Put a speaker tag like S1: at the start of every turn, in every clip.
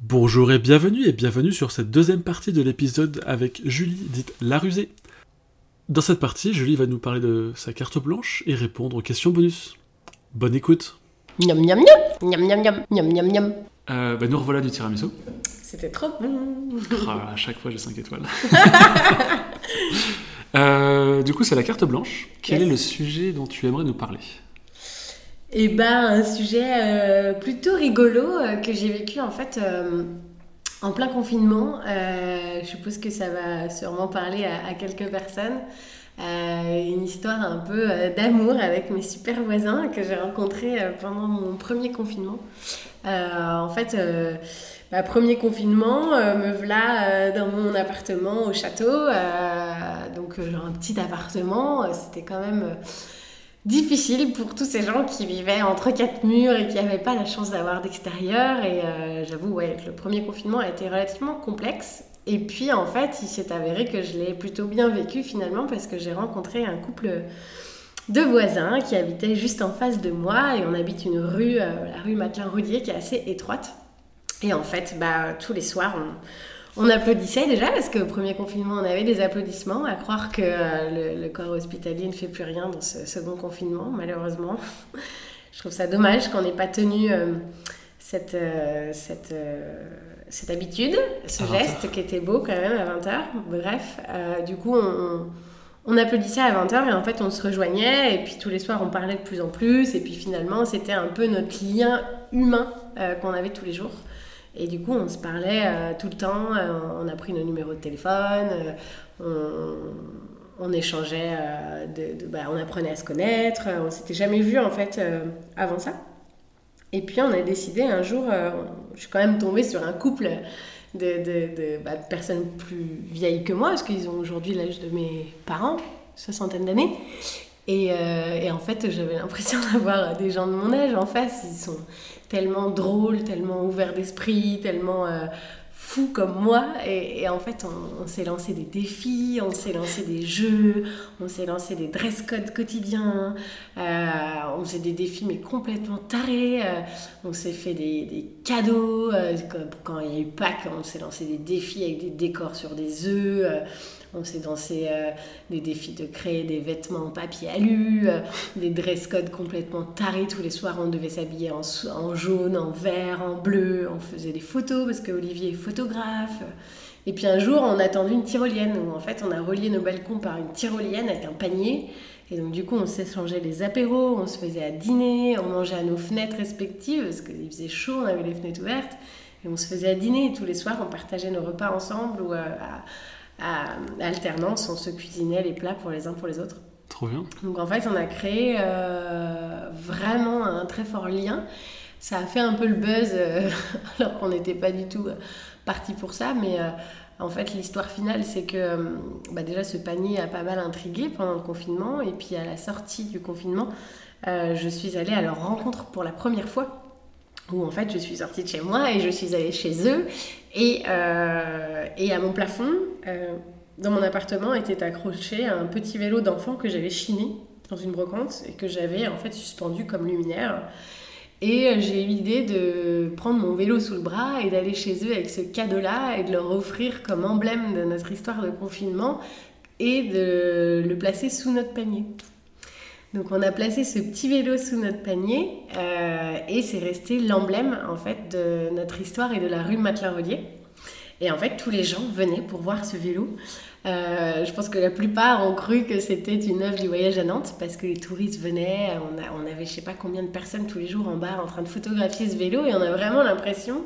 S1: Bonjour et bienvenue et bienvenue sur cette deuxième partie de l'épisode avec Julie, dite La Rusée. Dans cette partie, Julie va nous parler de sa carte blanche et répondre aux questions bonus. Bonne écoute.
S2: Miam miam miam, miam miam miam, miam miam.
S1: Euh, bah, nous revoilà du tiramisu.
S2: C'était trop bon.
S1: Ah, à chaque fois, j'ai 5 étoiles. Euh, du coup, c'est la carte blanche. Quel
S2: Yes.
S1: est le sujet dont tu aimerais nous parler?
S2: Et ben un sujet euh, plutôt rigolo euh, que j'ai vécu en fait euh, en plein confinement. Je suppose que ça va sûrement parler à, quelques personnes. Une histoire un peu d'amour avec mes super voisins que j'ai rencontrés pendant mon premier confinement. En fait, bah, premier confinement, me voilà dans mon appartement au château. donc, genre un petit appartement. C'était quand même difficile pour tous ces gens qui vivaient entre quatre murs et qui n'avaient pas la chance d'avoir d'extérieur. Et euh, j'avoue, ouais, que le premier confinement a été relativement complexe. Et puis, en fait, il s'est avéré que je l'ai plutôt bien vécu finalement parce que j'ai rencontré un couple de voisins qui habitaient juste en face de moi et on habite une rue, euh, la rue Matelin-Roudier, qui est assez étroite. Et en fait, bah, tous les soirs, on, on applaudissait déjà parce qu'au premier confinement, on avait des applaudissements, à croire que euh, le, le corps hospitalier ne fait plus rien dans ce second confinement, malheureusement. Je trouve ça dommage qu'on n'ait pas tenu euh, cette, euh, cette, cette habitude, ce
S1: À 20
S2: geste qui était beau quand même à 20h. Bref, du coup, on, on applaudissait à 20h et en fait on se rejoignait et puis tous les soirs on parlait de plus en plus et puis finalement c'était un peu notre lien humain euh, qu'on avait tous les jours. Et du coup on se parlait euh, tout le temps, euh, on a pris nos numéros de téléphone, euh, on, échangeait, bah, on apprenait à se connaître, on s'était jamais vu en fait avant ça. Et puis on a décidé un jour, je suis quand même tombée sur un couple bah, de personnes plus vieilles que moi, parce qu'ils ont aujourd'hui l'âge de mes parents, soixantaine d'années. Et, euh, et en fait, j'avais l'impression d'avoir des gens de mon âge en face. Ils sont tellement drôles, tellement ouverts d'esprit, tellement euh, fous comme moi. Et, en fait, on, s'est lancé des défis, on s'est lancé des jeux, on s'est lancé des dress codes quotidiens. Euh, on faisait des défis, mais complètement tarés. Euh, on s'est fait des, des cadeaux. quand il y a eu Pâques, on s'est lancé des défis avec des décors sur des œufs. On s'est lancé euh, des défis de créer des vêtements en papier alu, euh, des dress codes complètement tarés. Tous les soirs, on devait s'habiller en, en jaune, en vert, en bleu. On faisait des photos parce que Olivier est photographe. Et puis un jour, on a tendu une tyrolienne où en fait, on a relié nos balcons par une tyrolienne avec un panier. Et donc, du coup, on s'échangeait les apéros, on se faisait à dîner, on mangeait à nos fenêtres respectives parce qu'il faisait chaud, on avait les fenêtres ouvertes. Et on se faisait à dîner. Et tous les soirs, on partageait nos repas ensemble euh, à alternance, on se cuisinait les plats pour les uns pour les autres.
S1: Trop bien.
S2: Donc en fait, on a créé euh, vraiment un très fort lien. Ça a fait un peu le buzz euh, alors qu'on n'était pas du tout euh, parti pour ça, mais euh, en fait, l'histoire finale, c'est que bah, déjà ce panier a pas mal intrigué pendant le confinement, et puis à la sortie du confinement, je suis allée à leur rencontre pour la première fois. Où en fait je suis sortie de chez moi et je suis allée chez eux et, euh, à mon plafond euh, dans mon appartement était accroché un petit vélo d'enfant que j'avais chiné dans une brocante et que j'avais en fait suspendu comme luminaire. Et euh, j'ai eu l'idée de prendre mon vélo sous le bras et d'aller chez eux avec ce cadeau-là et de leur offrir comme emblème de notre histoire de confinement et de le placer sous notre panier. Donc on a placé ce petit vélo sous notre panier euh, et c'est resté l'emblème en fait de notre histoire et de la rue Matelin-Rodier. Et en fait tous les gens venaient pour voir ce vélo. Euh, je pense que la plupart ont cru que c'était une œuvre du voyage à Nantes parce que les touristes venaient, on avait je sais pas combien de personnes tous les jours en bar en train de photographier ce vélo et on a vraiment l'impression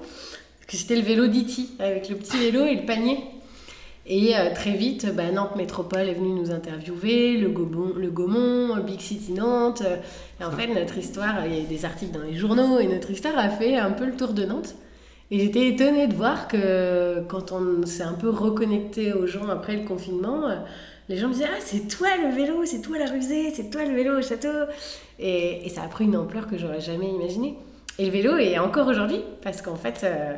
S2: que c'était le vélo d'Iti avec le petit vélo et le panier. Et euh, très vite, bah, Nantes Métropole est venue nous interviewer, le, Gobon, le Gaumont, Big City Nantes. Et en fait, notre histoire, il y a des articles dans les journaux, et notre histoire a fait un peu le tour de Nantes. Et j'étais étonnée de voir que quand on s'est un peu reconnecté aux gens après le confinement, les gens me disaient Ah, c'est toi le vélo, c'est toi la rusée, c'est toi le vélo au château. Et, et ça a pris une ampleur que j'aurais jamais imaginée. Et le vélo est encore aujourd'hui, parce qu'en fait, euh,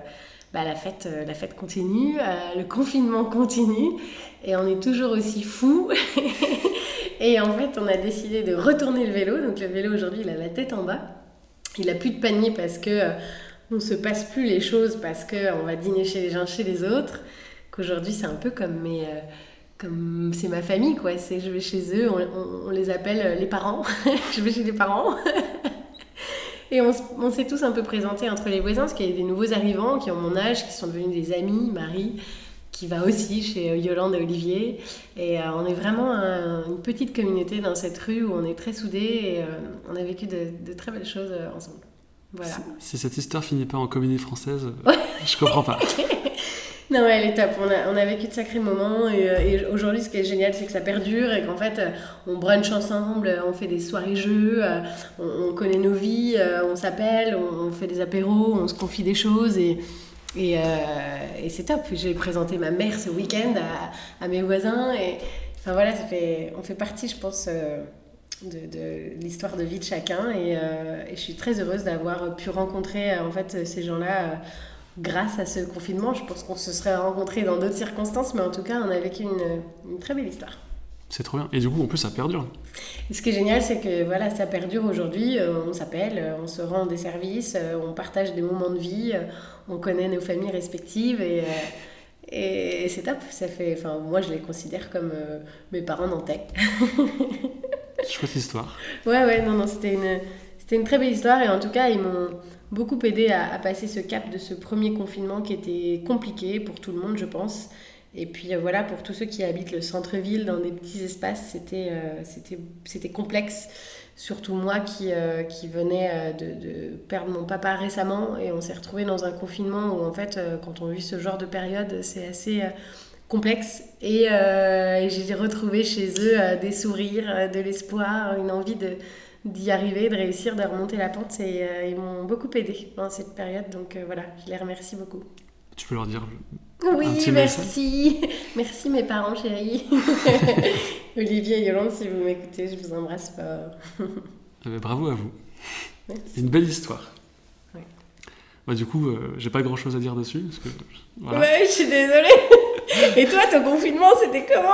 S2: bah, la, fête, euh, la fête continue, euh, le confinement continue, et on est toujours aussi fous. et en fait, on a décidé de retourner le vélo. Donc le vélo aujourd'hui, il a la tête en bas. Il a plus de panier parce que euh, on se passe plus les choses parce qu'on va dîner chez les uns chez les autres, qu'aujourd'hui c'est un peu comme mes... C'est ma famille quoi, je vais chez eux, on, les appelle les parents, je vais chez les parents. Et on, on s'est tous un peu présentés entre les voisins, parce qu'il y a des nouveaux arrivants qui ont mon âge, qui sont devenus des amis, Marie, qui va aussi chez Yolande et Olivier. Et euh, on est vraiment une petite communauté dans cette rue où on est très soudés et euh, on a vécu de, très belles choses euh, ensemble. Voilà.
S1: Si, cette histoire finit pas en comédie française, je comprends pas.
S2: non, ouais, elle est top. On a, on a vécu de sacrés moments et, aujourd'hui, ce qui est génial, c'est que ça perdure et qu'en fait, on brunch ensemble, on fait des soirées-jeux, on, connaît nos vies, on s'appelle, on, fait des apéros, on se confie des choses et, et, euh, c'est top. J'ai présenté ma mère ce week-end à, à, mes voisins. Et enfin voilà, ça fait, on fait partie, je pense, euh, de, de l'histoire de vie de chacun. Et, euh, et je suis très heureuse d'avoir pu rencontrer en fait ces gens-là grâce à ce confinement. Je pense qu'on se serait rencontrés dans d'autres circonstances, mais en tout cas, on a vécu une, une très belle histoire.
S1: C'est trop bien. Et du coup, en plus, ça perdure.
S2: Et ce qui est génial, c'est que voilà, ça perdure aujourd'hui. on s'appelle, on se rend des services, on partage des moments de vie on connaît nos familles respectives et, euh, et, c'est top. Ça fait, enfin, moi, je les considère comme euh, mes parents nantais.
S1: Chouette histoire.
S2: Ouais, ouais, non, non, c'était une, c'était une très belle histoire et en tout cas, ils m'ont beaucoup aidé à, passer ce cap de ce premier confinement qui était compliqué pour tout le monde, je pense. Et puis euh, voilà, pour tous ceux qui habitent le centre-ville dans des petits espaces, c'était, c'était, c'était complexe surtout moi qui, euh, qui venais euh, de, perdre mon papa récemment et on s'est retrouvé dans un confinement où en fait euh, quand on vit ce genre de période c'est assez complexe et, j'ai retrouvé chez eux des sourires, de l'espoir, une envie de d'y arriver, de réussir, de remonter la pente et ils m'ont beaucoup aidé dans cette période donc voilà, je les remercie beaucoup.
S1: Tu peux leur dire
S2: oui, merci. Merci mes parents chéris. Olivier et Yolande, si vous m'écoutez, je vous embrasse fort.
S1: Eh ben, bravo à vous. C'est une belle histoire. Bah, du coup, euh, j'ai pas grand chose à dire dessus. Parce
S2: que, Ouais, je suis désolée. et toi, ton confinement, c'était comment?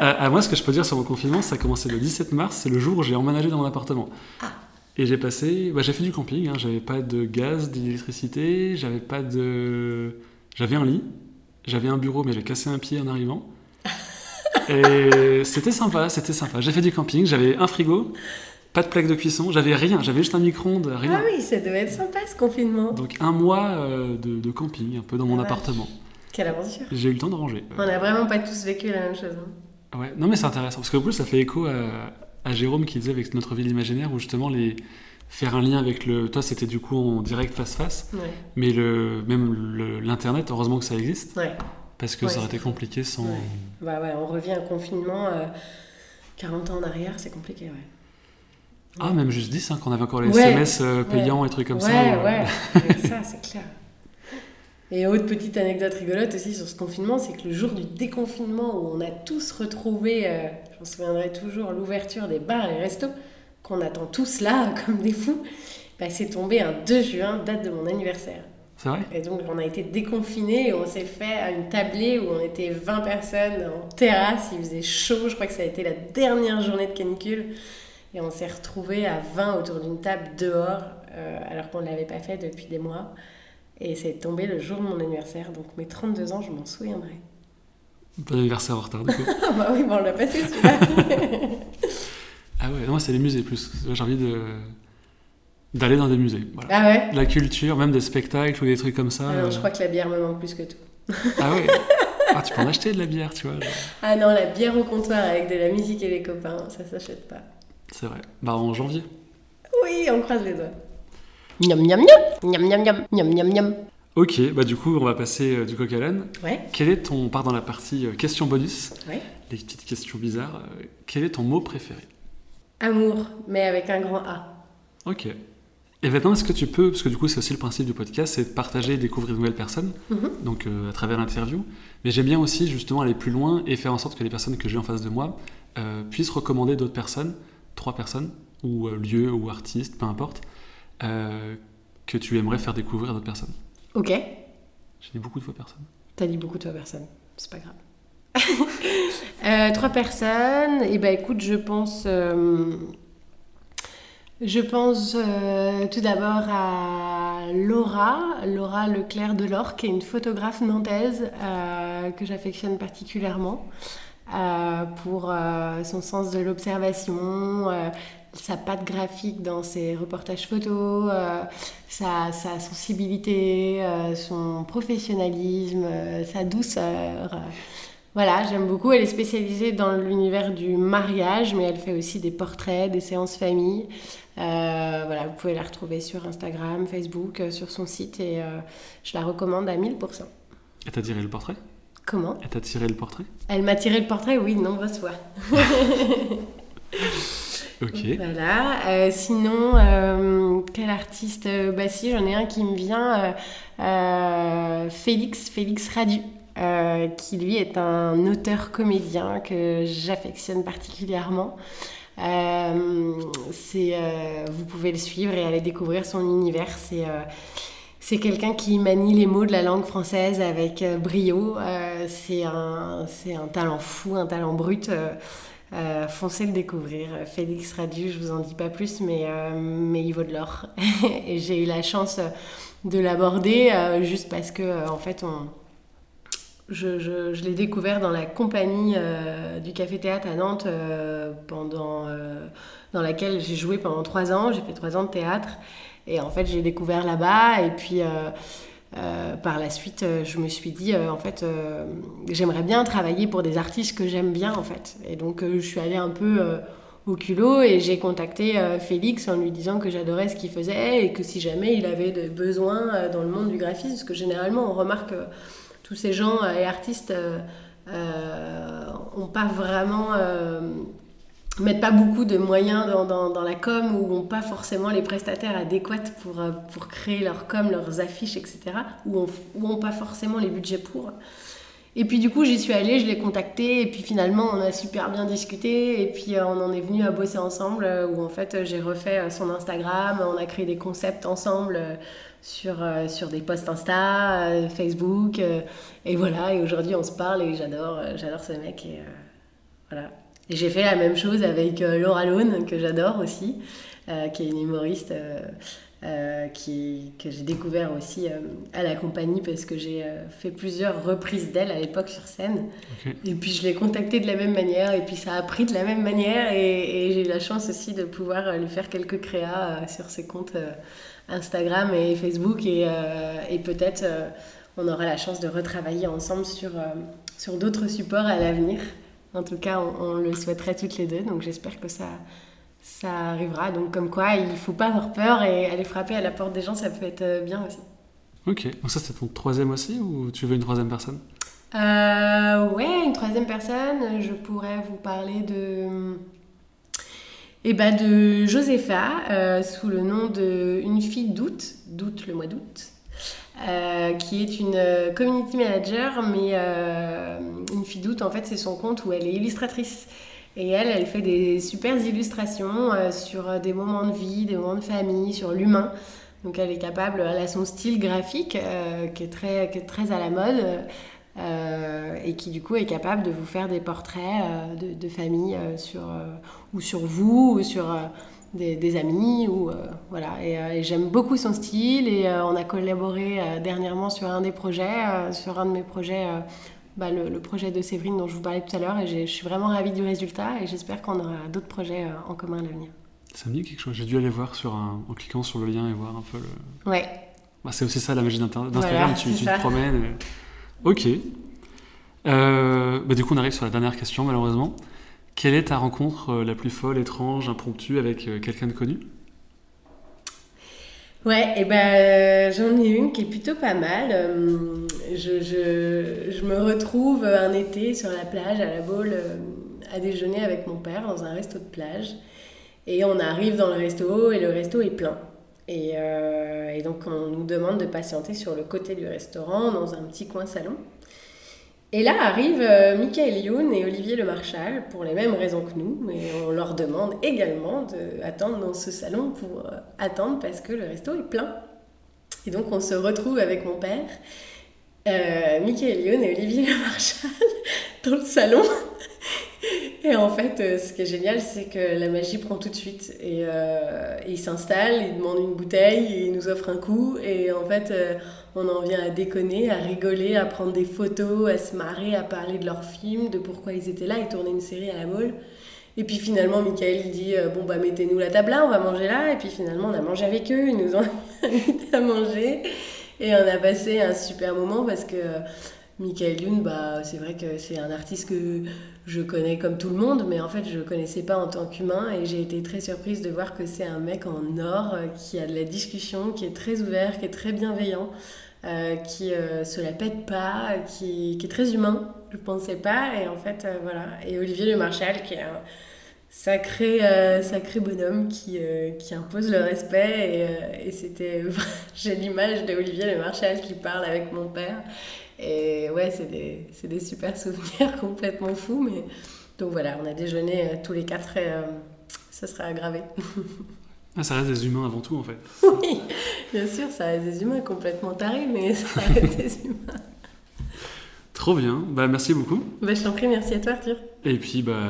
S1: À, Moi, ce que je peux dire sur mon confinement, ça a commencé le 17 mars. C'est le jour où j'ai emménagé dans mon appartement. Ah. Et j'ai passé. Bah, j'ai fait du camping. Hein. J'avais pas de gaz, d'électricité. J'avais pas de. J'avais un lit. J'avais un bureau, mais j'ai cassé un pied en arrivant. Et c'était sympa, c'était sympa. J'ai fait du camping, j'avais un frigo, pas de plaque de cuisson, j'avais rien, j'avais juste un micro-ondes, rien.
S2: Ah oui, ça devait être sympa ce confinement.
S1: Donc un mois euh, de, camping, un peu dans mon appartement.
S2: Quelle aventure.
S1: J'ai eu le temps de ranger.
S2: On n'a vraiment pas tous vécu la même chose.
S1: Hein. Ouais, non mais c'est intéressant, parce qu'en plus ça fait écho à, Jérôme qui disait avec notre ville imaginaire où justement les faire un lien avec le toi c'était du coup en direct face face mais le même l'internet heureusement que ça existe ouais. Parce que ça aurait été compliqué sans. Ouais.
S2: Bah ouais, on revient à confinement, 40 euh, ans en arrière, c'est compliqué, ouais.
S1: Ah, même juste 10, hein, quand on avait encore les SMS euh, payants et trucs comme
S2: ça.
S1: Ouais,
S2: ouais, ça, c'est clair. Et autre petite anecdote rigolote aussi sur ce confinement, c'est que le jour du déconfinement où on a tous retrouvé, euh, je m'en souviendrai toujours, l'ouverture des bars et restos, qu'on attend tous là comme des fous, bah, c'est tombé un 2 juin, date de mon anniversaire.
S1: C'est vrai?
S2: Et donc, on a été déconfinés et on s'est fait à une tablée où on était 20 personnes en terrasse. Il faisait chaud. Je crois que ça a été la dernière journée de canicule. Et on s'est retrouvés à 20 autour d'une table dehors, euh, alors qu'on ne l'avait pas fait depuis des mois. Et c'est tombé le jour de mon anniversaire. Donc, mes 32 ans, je m'en souviendrai.
S1: Bon anniversaire en retard, du coup.
S2: bah oui, bon, on l'a passé celui-là.
S1: ah ouais, moi, c'est les musées plus. J'ai envie de d'aller dans des musées. Voilà.
S2: Ah ouais
S1: La culture, même des spectacles ou des trucs comme ça.
S2: Ah non, je euh. crois que la bière me manque plus que tout.
S1: ah ouais ah, tu peux en acheter de la bière, tu vois.
S2: Ah non, la bière au comptoir avec de la musique et les copains, ça s'achète pas.
S1: C'est vrai. Bah en janvier.
S2: Oui, on croise les doigts. Miam miam miam, miam miam miam, miam miam
S1: Ok, bah du coup, on va passer euh, du coq à l'âne.
S2: Ouais.
S1: Quel est ton. On part dans la partie euh, question bonus.
S2: Ouais.
S1: Les petites questions bizarres. quel est ton mot préféré?
S2: Amour, mais avec un grand A.
S1: Ok. Et maintenant, est-ce que tu peux, parce que du coup c'est aussi le principe du podcast, c'est de partager et découvrir de nouvelles personnes, mhm. donc euh, à travers l'interview. Mais j'aime bien aussi justement aller plus loin et faire en sorte que les personnes que j'ai en face de moi euh, puissent recommander d'autres personnes, trois personnes, ou euh, lieux, ou artistes, peu importe, que tu aimerais faire découvrir à d'autres personnes.
S2: Ok.
S1: J'ai dit beaucoup de fois personne.
S2: T'as dit beaucoup de fois personne, c'est pas grave. trois personnes, et eh ben écoute, je pense je pense euh, tout d'abord à Laura, Laura Leclerc de Delors, qui est une photographe nantaise que j'affectionne particulièrement. Pour son sens de l'observation, sa patte graphique dans ses reportages photos, sa, sensibilité, son professionnalisme, sa douceur. Voilà, j'aime beaucoup. Elle est spécialisée dans l'univers du mariage, mais elle fait aussi des portraits, des séances famille. Euh, voilà, vous pouvez la retrouver sur Instagram, Facebook, euh, sur son site et euh, je la recommande à 1000%.
S1: Elle t'a tiré le portrait?
S2: Comment
S1: Elle t'a tiré le portrait
S2: Elle m'a tiré le portrait, oui, de nombreuses fois.
S1: ok.
S2: Voilà. sinon, quel artiste Bah si, j'en ai un qui me vient. Félix, Félix Radu. Euh, qui lui est un auteur-comédien que j'affectionne particulièrement. Euh, c'est, euh, vous pouvez le suivre et aller découvrir son univers. C'est, c'est quelqu'un qui manie les mots de la langue française avec brio. c'est, un, c'est un talent fou, un talent brut. foncez le découvrir. Félix Radu, je vous en dis pas plus, mais, mais il vaut de l'or. et j'ai eu la chance de l'aborder juste parce que, en fait, je, l'ai découvert dans la compagnie euh, du Café Théâtre à Nantes, euh, euh, dans laquelle j'ai joué pendant trois ans. J'ai fait trois ans de théâtre. Et en fait, j'ai découvert là-bas. Et puis, par la suite, je me suis dit, en fait, j'aimerais bien travailler pour des artistes que j'aime bien, en fait. Et donc, je suis allée un peu au culot et j'ai contacté Félix en lui disant que j'adorais ce qu'il faisait et que si jamais il avait des besoins dans le monde du graphisme, parce que généralement, on remarque tous ces gens euh, et artistes n'ont euh, pas vraiment euh, mettent pas beaucoup de moyens dans, la com ou n'ont pas forcément les prestataires adéquats pour, pour créer leur com, leurs affiches, etc. Ou n'ont pas forcément les budgets pour. Et puis du coup, j'y suis allée, je l'ai contacté, et puis finalement, on a super bien discuté, et puis on en est venu à bosser ensemble, où en fait, j'ai refait son Instagram, on a créé des concepts ensemble sur, euh, sur des posts Insta, euh, Facebook. Euh, et voilà, et aujourd'hui on se parle et j'adore, j'adore ce mec. Et voilà. Et j'ai fait la même chose avec Laura Lone, que j'adore aussi, qui est une humoriste. qui, que j'ai découvert aussi à la compagnie parce que j'ai fait plusieurs reprises d'elle à l'époque sur scène. Et puis je l'ai contactée de la même manière et puis ça a pris de la même manière et, et j'ai eu la chance aussi de pouvoir lui faire quelques créas sur ses comptes Instagram et Facebook et, euh, et peut-être euh, on aura la chance de retravailler ensemble sur, euh, sur d'autres supports à l'avenir. En tout cas, on, le souhaiterait toutes les deux, donc j'espère que ça, ça arrivera. Donc comme quoi, il ne faut pas avoir peur et aller frapper à la porte des gens, ça peut être bien aussi.
S1: Ok, donc ça c'est ton troisième aussi ou tu veux une troisième personne?
S2: Euh, Ouais, une troisième personne, je pourrais vous parler de et bah de Josepha, euh, sous le nom de Une fille d'août, d'août le mois d'août, euh, qui est une euh, community manager, mais Une fille d'août, en fait, c'est son compte où elle est illustratrice. Et elle, elle fait des super illustrations sur des moments de vie, des moments de famille, sur l'humain. Donc elle est capable, elle a son style graphique qui, est très, très à la mode. Euh, et qui du coup est capable de vous faire des portraits euh, de, famille euh, sur, ou sur vous ou sur des, amis ou voilà et, j'aime beaucoup son style et on a collaboré dernièrement sur un des projets sur un de mes projets bah, le, projet de Séverine dont je vous parlais tout à l'heure et je suis vraiment ravie du résultat et j'espère qu'on aura d'autres projets en commun à l'avenir.
S1: Ça me dit quelque chose. J'ai dû aller voir sur un, en cliquant sur le lien et voir un peu le.
S2: Ouais.
S1: Bah, c'est aussi ça la magie d'Instagram. tu, tu te promènes. Ok. Euh, bah, du coup, on arrive sur la dernière question, malheureusement. Quelle est ta rencontre euh, la plus folle, étrange, impromptue avec euh, quelqu'un de connu?
S2: Ouais, et ben j'en ai une qui est plutôt pas mal. Je, je, je, me retrouve un été sur la plage à la Baule à déjeuner avec mon père dans un resto de plage. Et on arrive dans le resto et le resto est plein. Et, et donc on nous demande de patienter sur le côté du restaurant dans un petit coin salon. Et là arrivent euh, Michael Youn et Olivier Le Marchal pour les mêmes raisons que nous, mais on leur demande également d'attendre dans ce salon pour euh, attendre parce que le resto est plein. Et donc on se retrouve avec mon père, euh, Michael Youn et Olivier Le Marchal dans le salon. Et en fait, euh, ce qui est génial, c'est que la magie prend tout de suite. Et, euh, il s'installe, il demande une bouteille, il nous offre un coup. Et en fait, euh, on en vient à déconner, à rigoler, à prendre des photos, à se marrer, à parler de leur film, de pourquoi ils étaient là. Ils tournaient une série à la Mole. Et puis finalement, Michael dit Bon, bah, mettez-nous la table là, on va manger là. Et puis finalement, on a mangé avec eux, ils nous ont invités à manger. Et on a passé un super moment parce que Michael Youn, bah, c'est vrai que c'est un artiste que je connais comme tout le monde, mais en fait, je ne connaissais pas en tant qu'humain et j'ai été très surprise de voir que c'est un mec en or euh, qui a de la discussion, qui est très ouvert, qui est très bienveillant, euh, qui euh, se la pète pas, qui, est très humain. Je ne pensais pas et en fait, euh, voilà. Et Olivier Le Marchal, qui est un sacré, sacré bonhomme qui, qui impose le respect et, et c'était. j'ai l'image de Olivier Le Marchal qui parle avec mon père et ouais, c'est des, des, super souvenirs complètement fous. Mais... Donc voilà, on a déjeuné euh, tous les quatre et euh, ça serait aggravé.
S1: Ah, ça reste des humains avant tout en fait.
S2: Oui, bien sûr, ça reste des humains complètement tarés, mais ça reste des humains.
S1: Trop bien, bah merci beaucoup.
S2: Bah, je t'en prie, merci à toi Arthur.
S1: Et puis bah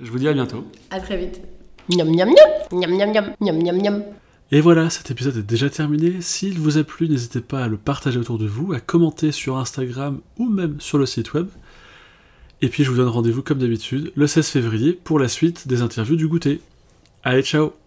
S1: je vous dis à bientôt.
S2: À très vite. Miam miam miam, miam miam miam, miam miam
S1: et voilà, cet épisode est déjà terminé. S'il vous a plu, n'hésitez pas à le partager autour de vous, à commenter sur Instagram ou même sur le site web. Et puis je vous donne rendez-vous comme d'habitude le 16 février pour la suite des interviews du goûter. Allez, ciao